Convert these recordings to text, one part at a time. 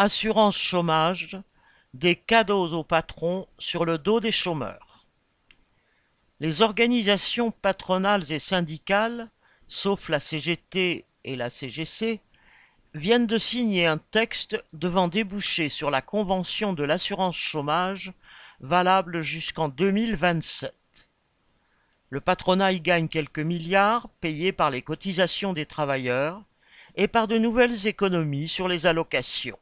Assurance chômage, des cadeaux aux patrons sur le dos des chômeurs. Les organisations patronales et syndicales, sauf la CGT et la CGC, viennent de signer un texte devant déboucher sur la convention de l'assurance chômage valable jusqu'en 2027. Le patronat y gagne quelques milliards payés par les cotisations des travailleurs et par de nouvelles économies sur les allocations.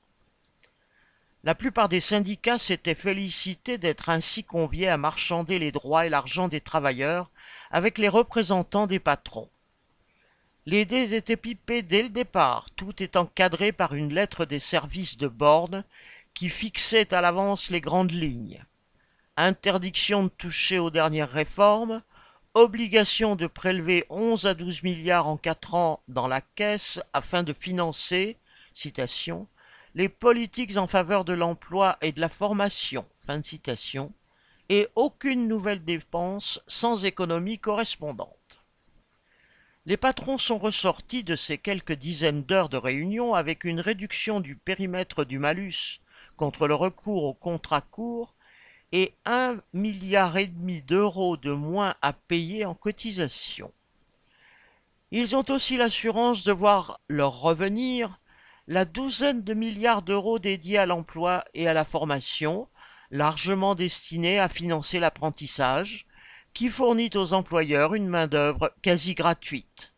La plupart des syndicats s'étaient félicités d'être ainsi conviés à marchander les droits et l'argent des travailleurs avec les représentants des patrons. Les dés étaient pipés dès le départ, tout étant cadré par une lettre des services de borne qui fixait à l'avance les grandes lignes. Interdiction de toucher aux dernières réformes, obligation de prélever 11 à 12 milliards en quatre ans dans la caisse afin de financer, citation, les politiques en faveur de l'emploi et de la formation, fin citation, et aucune nouvelle dépense sans économie correspondante. Les patrons sont ressortis de ces quelques dizaines d'heures de réunion avec une réduction du périmètre du malus contre le recours au contrat court et un milliard et demi d'euros de moins à payer en cotisation. Ils ont aussi l'assurance de voir leur revenir la douzaine de milliards d'euros dédiés à l'emploi et à la formation, largement destinés à financer l'apprentissage, qui fournit aux employeurs une main-d'œuvre quasi gratuite.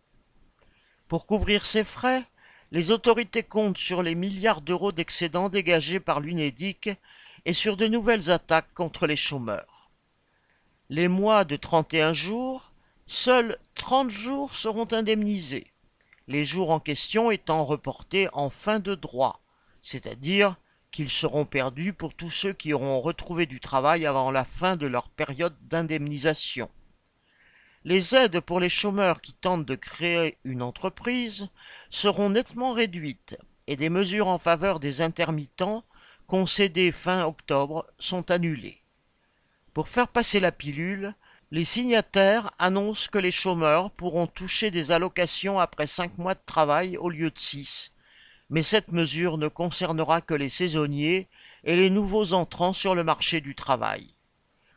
Pour couvrir ces frais, les autorités comptent sur les milliards d'euros d'excédents dégagés par l'UNEDIC et sur de nouvelles attaques contre les chômeurs. Les mois de 31 jours, seuls 30 jours seront indemnisés, les jours en question étant reportés en fin de droit, c'est-à-dire qu'ils seront perdus pour tous ceux qui auront retrouvé du travail avant la fin de leur période d'indemnisation. Les aides pour les chômeurs qui tentent de créer une entreprise seront nettement réduites et des mesures en faveur des intermittents concédées fin octobre sont annulées. Pour faire passer la pilule, les signataires annoncent que les chômeurs pourront toucher des allocations après cinq mois de travail au lieu de six, mais cette mesure ne concernera que les saisonniers et les nouveaux entrants sur le marché du travail.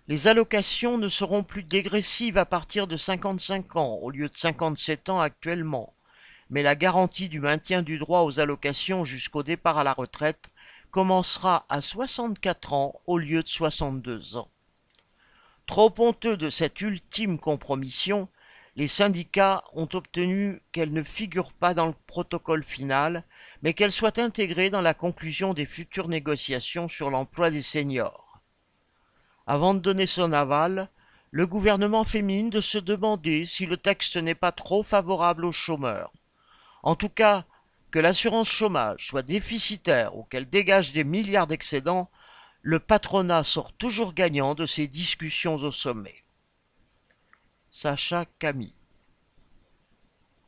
Les allocations ne seront plus dégressives à partir de 55 ans au lieu de 57 ans actuellement, mais la garantie du maintien du droit aux allocations jusqu'au départ à la retraite commencera à 64 ans au lieu de 62 ans. Trop honteux de cette ultime compromission, les syndicats ont obtenu qu'elle ne figure pas dans le protocole final, mais qu'elle soit intégrée dans la conclusion des futures négociations sur l'emploi des seniors. Avant de donner son aval, le gouvernement fait de se demander si le texte n'est pas trop favorable aux chômeurs. En tout cas, que l'assurance chômage soit déficitaire ou qu'elle dégage des milliards d'excédents, le patronat sort toujours gagnant de ces discussions au sommet. Sacha Camille